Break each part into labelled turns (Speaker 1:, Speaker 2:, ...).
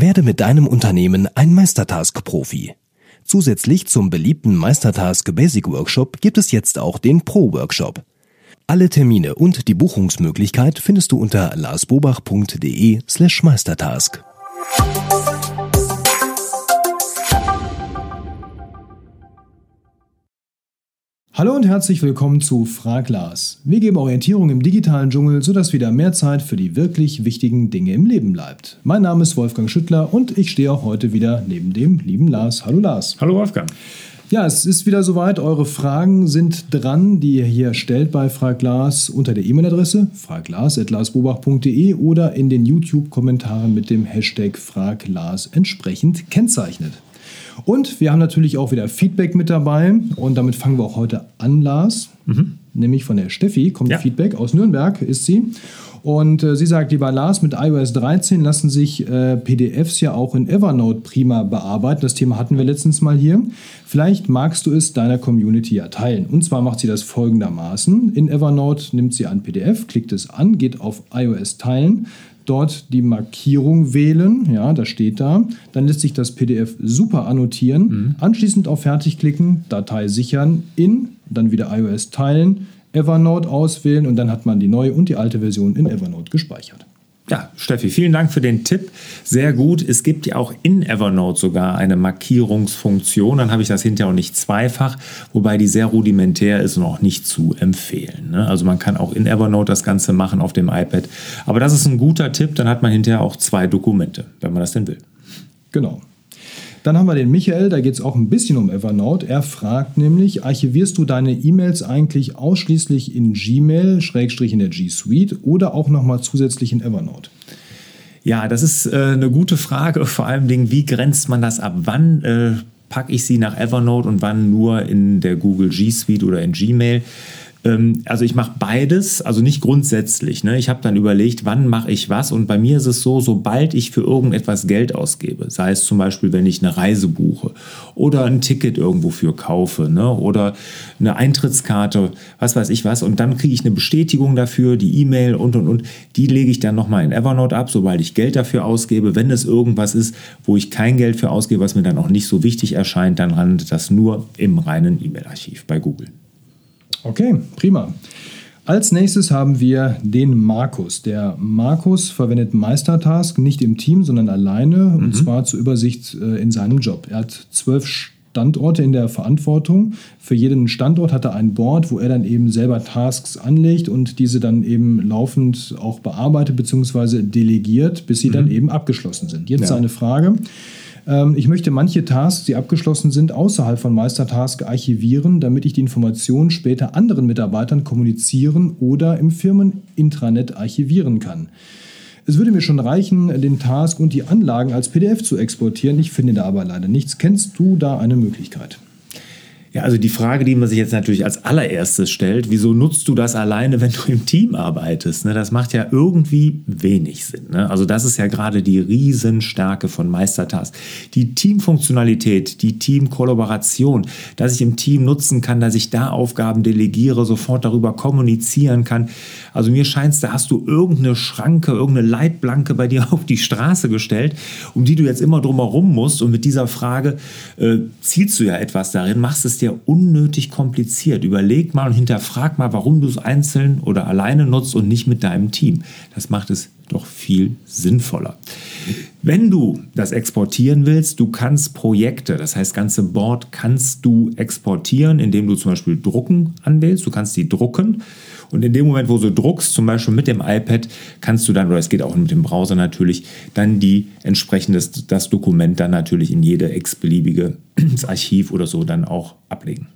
Speaker 1: Werde mit deinem Unternehmen ein Meistertask-Profi. Zusätzlich zum beliebten Meistertask Basic Workshop gibt es jetzt auch den Pro Workshop. Alle Termine und die Buchungsmöglichkeit findest du unter larsbobach.de
Speaker 2: Hallo und herzlich willkommen zu Frag Lars. Wir geben Orientierung im digitalen Dschungel, sodass wieder mehr Zeit für die wirklich wichtigen Dinge im Leben bleibt. Mein Name ist Wolfgang Schüttler und ich stehe auch heute wieder neben dem lieben Lars. Hallo Lars.
Speaker 3: Hallo Wolfgang.
Speaker 2: Ja, es ist wieder soweit. Eure Fragen sind dran, die ihr hier stellt bei Frag Lars unter der E-Mail-Adresse fraglars.larsbobach.de oder in den YouTube-Kommentaren mit dem Hashtag FragLars entsprechend kennzeichnet. Und wir haben natürlich auch wieder Feedback mit dabei. Und damit fangen wir auch heute an, Lars. Mhm. Nämlich von der Steffi kommt ja. Feedback. Aus Nürnberg ist sie. Und äh, sie sagt, lieber Lars, mit iOS 13 lassen sich äh, PDFs ja auch in Evernote prima bearbeiten. Das Thema hatten wir letztens mal hier. Vielleicht magst du es deiner Community ja teilen. Und zwar macht sie das folgendermaßen. In Evernote nimmt sie ein PDF, klickt es an, geht auf iOS teilen, dort die Markierung wählen, ja, das steht da. Dann lässt sich das PDF super annotieren. Mhm. Anschließend auf Fertig klicken, Datei sichern, in, dann wieder iOS teilen, Evernote auswählen und dann hat man die neue und die alte Version in Evernote gespeichert.
Speaker 3: Ja, Steffi, vielen Dank für den Tipp. Sehr gut. Es gibt ja auch in Evernote sogar eine Markierungsfunktion. Dann habe ich das hinterher auch nicht zweifach, wobei die sehr rudimentär ist und auch nicht zu empfehlen. Ne? Also man kann auch in Evernote das Ganze machen auf dem iPad. Aber das ist ein guter Tipp. Dann hat man hinterher auch zwei Dokumente, wenn man das denn will.
Speaker 2: Genau. Dann haben wir den Michael, da geht es auch ein bisschen um Evernote. Er fragt nämlich, archivierst du deine E-Mails eigentlich ausschließlich in Gmail, Schrägstrich in der G Suite oder auch nochmal zusätzlich in Evernote?
Speaker 3: Ja, das ist äh, eine gute Frage. Vor allem, wie grenzt man das ab? Wann äh, packe ich sie nach Evernote und wann nur in der Google G Suite oder in Gmail? Ähm, also ich mache beides, also nicht grundsätzlich. Ne? Ich habe dann überlegt, wann mache ich was und bei mir ist es so, sobald ich für irgendetwas Geld ausgebe, sei es zum Beispiel, wenn ich eine Reise buche oder ein Ticket irgendwo für kaufe ne? oder eine Eintrittskarte, was weiß ich was und dann kriege ich eine Bestätigung dafür, die E-Mail und und und, die lege ich dann nochmal in Evernote ab, sobald ich Geld dafür ausgebe. Wenn es irgendwas ist, wo ich kein Geld für ausgebe, was mir dann auch nicht so wichtig erscheint, dann landet das nur im reinen E-Mail-Archiv bei Google.
Speaker 2: Okay, prima. Als nächstes haben wir den Markus. Der Markus verwendet Meistertask nicht im Team, sondern alleine mhm. und zwar zur Übersicht äh, in seinem Job. Er hat zwölf Standorte in der Verantwortung. Für jeden Standort hat er ein Board, wo er dann eben selber Tasks anlegt und diese dann eben laufend auch bearbeitet bzw. delegiert, bis sie mhm. dann eben abgeschlossen sind. Jetzt ja. seine Frage. Ähm, ich möchte manche Tasks, die abgeschlossen sind, außerhalb von Meistertask archivieren, damit ich die Informationen später anderen Mitarbeitern kommunizieren oder im Firmenintranet archivieren kann. Es würde mir schon reichen, den Task und die Anlagen als PDF zu exportieren. Ich finde da aber leider nichts. Kennst du da eine Möglichkeit?
Speaker 3: Ja, also die Frage, die man sich jetzt natürlich als allererstes stellt, wieso nutzt du das alleine, wenn du im Team arbeitest? Ne, das macht ja irgendwie wenig Sinn. Ne? Also das ist ja gerade die Riesenstärke von Meistertask. Die Teamfunktionalität, die Teamkollaboration, dass ich im Team nutzen kann, dass ich da Aufgaben delegiere, sofort darüber kommunizieren kann. Also mir scheint es, da hast du irgendeine Schranke, irgendeine Leitblanke bei dir auf die Straße gestellt, um die du jetzt immer drumherum musst. Und mit dieser Frage äh, zielst du ja etwas darin, machst es dir unnötig kompliziert. Überleg mal und hinterfrag mal, warum du es einzeln oder alleine nutzt und nicht mit deinem Team. Das macht es doch viel sinnvoller. Wenn du das exportieren willst, du kannst Projekte, das heißt ganze Board kannst du exportieren, indem du zum Beispiel Drucken anwählst. Du kannst die drucken und in dem Moment, wo du druckst, zum Beispiel mit dem iPad, kannst du dann, oder es geht auch mit dem Browser natürlich, dann die entsprechendes das Dokument dann natürlich in jede x-beliebige Archiv oder so dann auch ablegen.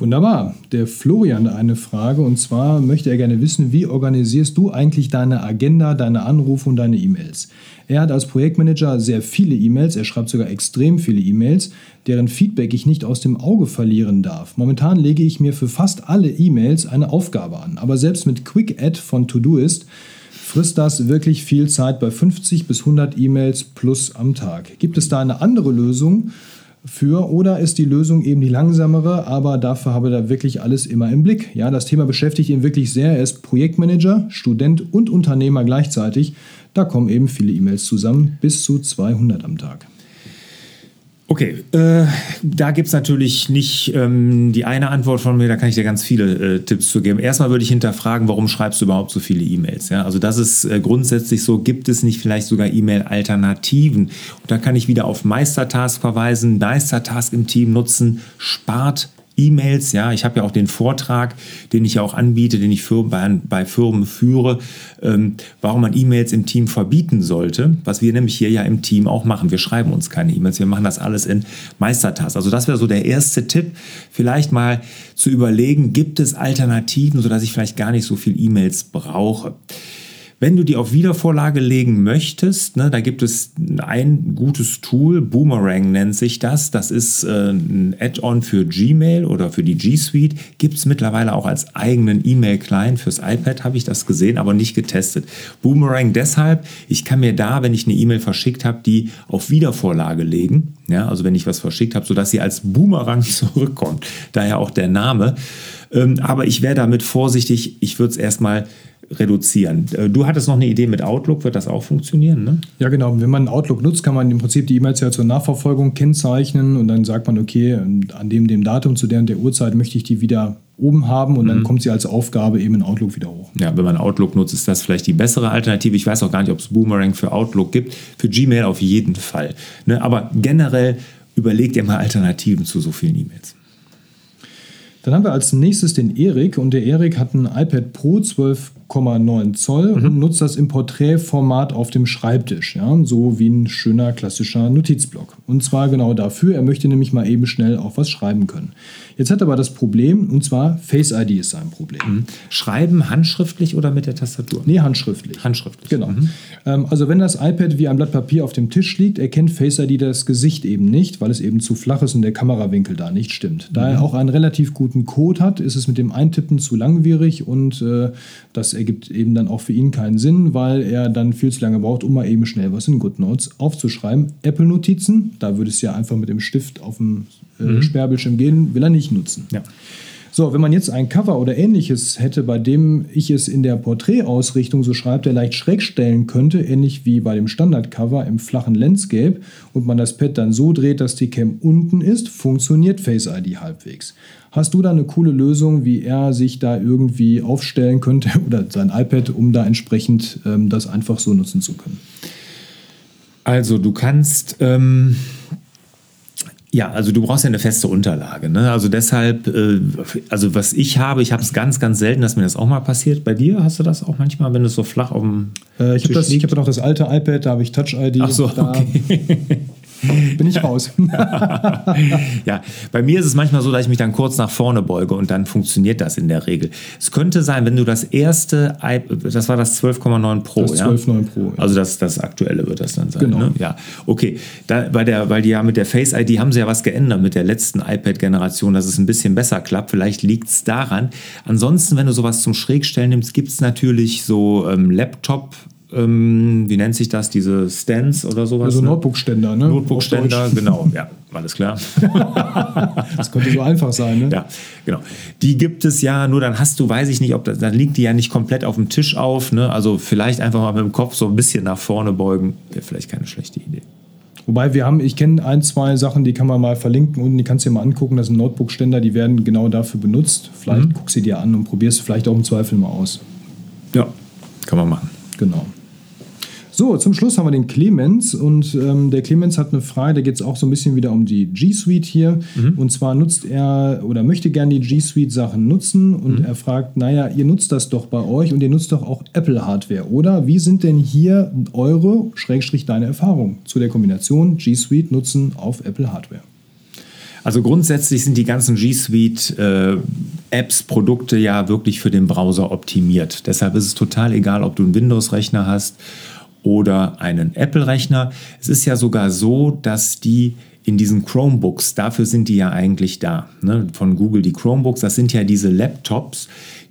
Speaker 2: Wunderbar. Der Florian eine Frage und zwar möchte er gerne wissen, wie organisierst du eigentlich deine Agenda, deine Anrufe und deine E-Mails? Er hat als Projektmanager sehr viele E-Mails, er schreibt sogar extrem viele E-Mails, deren Feedback ich nicht aus dem Auge verlieren darf. Momentan lege ich mir für fast alle E-Mails eine Aufgabe an, aber selbst mit Quick Add von Todoist frisst das wirklich viel Zeit bei 50 bis 100 E-Mails plus am Tag. Gibt es da eine andere Lösung? Für oder ist die Lösung eben die langsamere, aber dafür habe er da wirklich alles immer im Blick. Ja, das Thema beschäftigt ihn wirklich sehr. Er ist Projektmanager, Student und Unternehmer gleichzeitig. Da kommen eben viele E-Mails zusammen, bis zu 200 am Tag.
Speaker 3: Okay, äh, da gibt es natürlich nicht ähm, die eine Antwort von mir, da kann ich dir ganz viele äh, Tipps zu geben. Erstmal würde ich hinterfragen, warum schreibst du überhaupt so viele E-Mails? Ja? Also das ist äh, grundsätzlich so, gibt es nicht vielleicht sogar E-Mail-Alternativen? Und da kann ich wieder auf Meistertask verweisen. Meistertask im Team nutzen, spart E-Mails. Ja, ich habe ja auch den Vortrag, den ich ja auch anbiete, den ich für, bei, bei Firmen führe, ähm, warum man E-Mails im Team verbieten sollte, was wir nämlich hier ja im Team auch machen. Wir schreiben uns keine E-Mails, wir machen das alles in Meistertask. Also das wäre so der erste Tipp, vielleicht mal zu überlegen, gibt es Alternativen, sodass ich vielleicht gar nicht so viel E-Mails brauche. Wenn du die auf Wiedervorlage legen möchtest, ne, da gibt es ein gutes Tool, Boomerang nennt sich das. Das ist äh, ein Add-on für Gmail oder für die G Suite. Gibt es mittlerweile auch als eigenen E-Mail-Client fürs iPad, habe ich das gesehen, aber nicht getestet. Boomerang deshalb, ich kann mir da, wenn ich eine E-Mail verschickt habe, die auf Wiedervorlage legen. Ja, also wenn ich was verschickt habe, sodass sie als Boomerang zurückkommt. Daher auch der Name. Ähm, aber ich wäre damit vorsichtig. Ich würde es erstmal reduzieren. Äh, du hattest noch eine Idee mit Outlook, wird das auch funktionieren? Ne?
Speaker 2: Ja, genau. Wenn man Outlook nutzt, kann man im Prinzip die E-Mails ja zur Nachverfolgung kennzeichnen und dann sagt man, okay, an dem, dem Datum zu der und der Uhrzeit möchte ich die wieder oben haben und mhm. dann kommt sie als Aufgabe eben in Outlook wieder hoch.
Speaker 3: Ja, wenn man Outlook nutzt, ist das vielleicht die bessere Alternative. Ich weiß auch gar nicht, ob es Boomerang für Outlook gibt. Für Gmail auf jeden Fall. Ne? Aber generell überlegt ihr mal Alternativen zu so vielen E-Mails.
Speaker 2: Dann haben wir als nächstes den Erik und der Erik hat ein iPad Pro 12 5,9 Zoll mhm. und nutzt das im Porträtformat auf dem Schreibtisch, ja, so wie ein schöner klassischer Notizblock. Und zwar genau dafür, er möchte nämlich mal eben schnell auch was schreiben können. Jetzt hat er aber das Problem, und zwar Face ID ist sein Problem. Mhm.
Speaker 3: Schreiben handschriftlich oder mit der Tastatur?
Speaker 2: Nee, handschriftlich.
Speaker 3: Handschriftlich.
Speaker 2: Genau. Mhm. Ähm, also wenn das iPad wie ein Blatt Papier auf dem Tisch liegt, erkennt Face ID das Gesicht eben nicht, weil es eben zu flach ist und der Kamerawinkel da nicht stimmt. Da er mhm. auch einen relativ guten Code hat, ist es mit dem Eintippen zu langwierig und äh, das ergibt eben dann auch für ihn keinen Sinn, weil er dann viel zu lange braucht, um mal eben schnell was in GoodNotes aufzuschreiben. Apple-Notizen, da würde es ja einfach mit dem Stift auf dem äh, mhm. Sperrbildschirm gehen, will er nicht nutzen.
Speaker 3: Ja.
Speaker 2: So, wenn man jetzt ein Cover oder ähnliches hätte, bei dem ich es in der Porträtausrichtung, so schreibt er, leicht schräg stellen könnte, ähnlich wie bei dem Standardcover im flachen Landscape, und man das Pad dann so dreht, dass die Cam unten ist, funktioniert Face ID halbwegs. Hast du da eine coole Lösung, wie er sich da irgendwie aufstellen könnte oder sein iPad, um da entsprechend ähm, das einfach so nutzen zu können?
Speaker 3: Also du kannst ähm, ja, also du brauchst ja eine feste Unterlage. Ne? Also deshalb, äh, also was ich habe, ich habe es ganz, ganz selten, dass mir das auch mal passiert. Bei dir hast du das auch manchmal, wenn es so flach auf dem
Speaker 2: äh, Ich habe hab noch das alte iPad, da habe ich Touch-ID.
Speaker 3: Ach so, okay.
Speaker 2: bin ich raus.
Speaker 3: ja, bei mir ist es manchmal so, dass ich mich dann kurz nach vorne beuge und dann funktioniert das in der Regel. Es könnte sein, wenn du das erste, das war das 12,9 Pro,
Speaker 2: das 12,9
Speaker 3: ja?
Speaker 2: Pro.
Speaker 3: Ja. Also das, das aktuelle wird das dann sein.
Speaker 2: Genau. Ne?
Speaker 3: Ja, okay. Da, bei der, weil die ja mit der Face ID haben sie ja was geändert mit der letzten iPad-Generation, dass es ein bisschen besser klappt. Vielleicht liegt es daran. Ansonsten, wenn du sowas zum Schrägstellen nimmst, gibt es natürlich so ähm, Laptop- ähm, wie nennt sich das, diese Stands oder sowas?
Speaker 2: Also ne? Notebook-Ständer, ne?
Speaker 3: Notebook-Ständer, genau, ja, alles klar.
Speaker 2: das könnte so einfach sein, ne?
Speaker 3: Ja, genau. Die gibt es ja, nur dann hast du, weiß ich nicht, ob das, dann liegt die ja nicht komplett auf dem Tisch auf, ne? Also vielleicht einfach mal mit dem Kopf so ein bisschen nach vorne beugen, wäre vielleicht keine schlechte Idee.
Speaker 2: Wobei wir haben, ich kenne ein, zwei Sachen, die kann man mal verlinken und die kannst du dir mal angucken. Das sind Notebook-Ständer, die werden genau dafür benutzt. Vielleicht mhm. guck sie dir an und probierst vielleicht auch im Zweifel mal aus.
Speaker 3: Ja, kann man machen.
Speaker 2: Genau. So, zum Schluss haben wir den Clemens und ähm, der Clemens hat eine Frage, da geht es auch so ein bisschen wieder um die G Suite hier. Mhm. Und zwar nutzt er oder möchte gerne die G Suite Sachen nutzen und mhm. er fragt, naja, ihr nutzt das doch bei euch und ihr nutzt doch auch Apple Hardware, oder? Wie sind denn hier eure, Schrägstrich deine Erfahrungen zu der Kombination G Suite nutzen auf Apple Hardware?
Speaker 3: Also grundsätzlich sind die ganzen G Suite äh, Apps, Produkte ja wirklich für den Browser optimiert. Deshalb ist es total egal, ob du einen Windows-Rechner hast oder einen Apple-Rechner. Es ist ja sogar so, dass die in diesen Chromebooks, dafür sind die ja eigentlich da, ne? von Google die Chromebooks, das sind ja diese Laptops,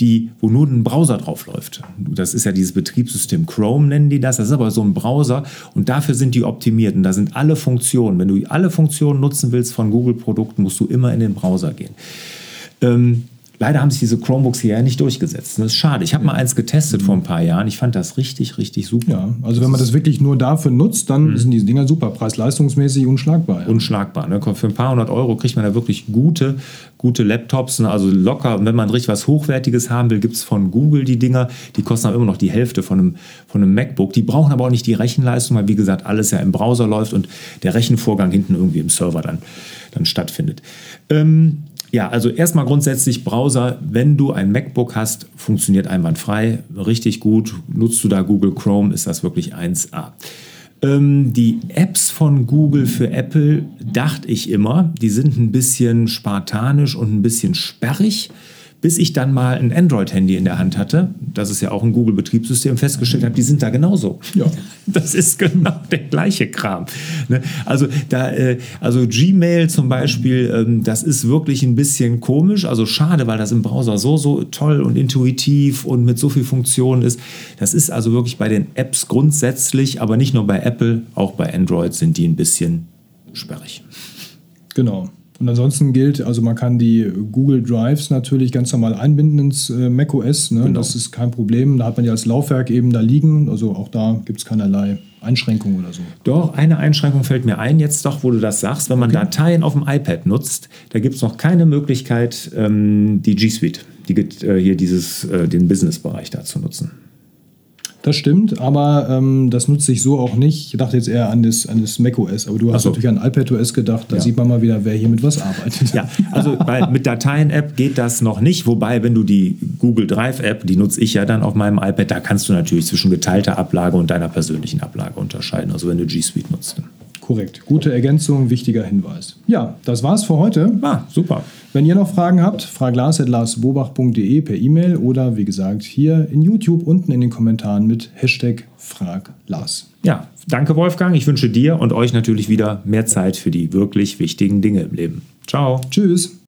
Speaker 3: die, wo nur ein Browser drauf läuft. Das ist ja dieses Betriebssystem Chrome, nennen die das. Das ist aber so ein Browser und dafür sind die optimiert. Und da sind alle Funktionen. Wenn du alle Funktionen nutzen willst von Google-Produkten, musst du immer in den Browser gehen. Ähm, leider haben sich diese Chromebooks hier ja nicht durchgesetzt. Das ist schade. Ich habe mal eins getestet vor ein paar Jahren. Ich fand das richtig, richtig super.
Speaker 2: Ja, also wenn man das wirklich nur dafür nutzt, dann sind diese Dinger super. Preis-leistungsmäßig unschlagbar. Ja.
Speaker 3: unschlagbar. Ne? Für ein paar hundert Euro kriegt man da wirklich gute, gute Laptops. Ne? Also locker, Und wenn man richtig was Hochwertiges haben will, gibt es von Google die Dinger. Die kosten aber immer noch die Hälfte von einem, von einem MacBook. Die brauchen aber auch nicht die Rechenleistung, weil wie gesagt, alles ja im Browser läuft und der Rechenvorgang hinten irgendwie im Server dann, dann stattfindet. Ähm, ja, also erstmal grundsätzlich Browser, wenn du ein MacBook hast, funktioniert einwandfrei, richtig gut. Nutzt du da Google Chrome, ist das wirklich 1A. Ähm, die Apps von Google für Apple, dachte ich immer, die sind ein bisschen spartanisch und ein bisschen sperrig bis ich dann mal ein Android-Handy in der Hand hatte, das ist ja auch ein Google-Betriebssystem, festgestellt habe, die sind da genauso.
Speaker 2: Ja.
Speaker 3: Das ist genau der gleiche Kram. Ne? Also, da, äh, also Gmail zum Beispiel, ähm, das ist wirklich ein bisschen komisch, also schade, weil das im Browser so, so toll und intuitiv und mit so viel Funktionen ist. Das ist also wirklich bei den Apps grundsätzlich, aber nicht nur bei Apple, auch bei Android sind die ein bisschen sperrig.
Speaker 2: Genau. Und ansonsten gilt, also man kann die Google Drives natürlich ganz normal einbinden ins äh, macOS. Ne?
Speaker 3: Genau.
Speaker 2: Das ist kein Problem. Da hat man ja als Laufwerk eben da liegen. Also auch da gibt es keinerlei Einschränkungen oder so.
Speaker 3: Doch, eine Einschränkung fällt mir ein, jetzt doch, wo du das sagst. Wenn man Dateien auf dem iPad nutzt, da gibt es noch keine Möglichkeit, ähm, die G Suite, die, gibt, äh, hier dieses, äh, den Business-Bereich da zu nutzen.
Speaker 2: Das stimmt, aber ähm, das nutze ich so auch nicht. Ich dachte jetzt eher an das, an das macOS, aber du hast
Speaker 3: so.
Speaker 2: natürlich an iPadOS gedacht. Da
Speaker 3: Ja.
Speaker 2: sieht man mal wieder, wer hier mit was arbeitet.
Speaker 3: Ja, also mit Dateien-App geht das noch nicht. Wobei, wenn du die Google Drive-App, die nutze ich ja dann auf meinem iPad, da kannst du natürlich zwischen geteilter Ablage und deiner persönlichen Ablage unterscheiden. Also wenn du G Suite nutzt.
Speaker 2: Korrekt. Gute Ergänzung, wichtiger Hinweis. Ja, das war's für heute.
Speaker 3: Ah, super.
Speaker 2: Wenn ihr noch Fragen habt, fraglas.larsbobach.de per E-Mail oder wie gesagt hier in YouTube unten in den Kommentaren mit Hashtag FragLars.
Speaker 3: Ja, danke Wolfgang. Ich wünsche dir und euch natürlich wieder mehr Zeit für die wirklich wichtigen Dinge im Leben. Ciao.
Speaker 2: Tschüss.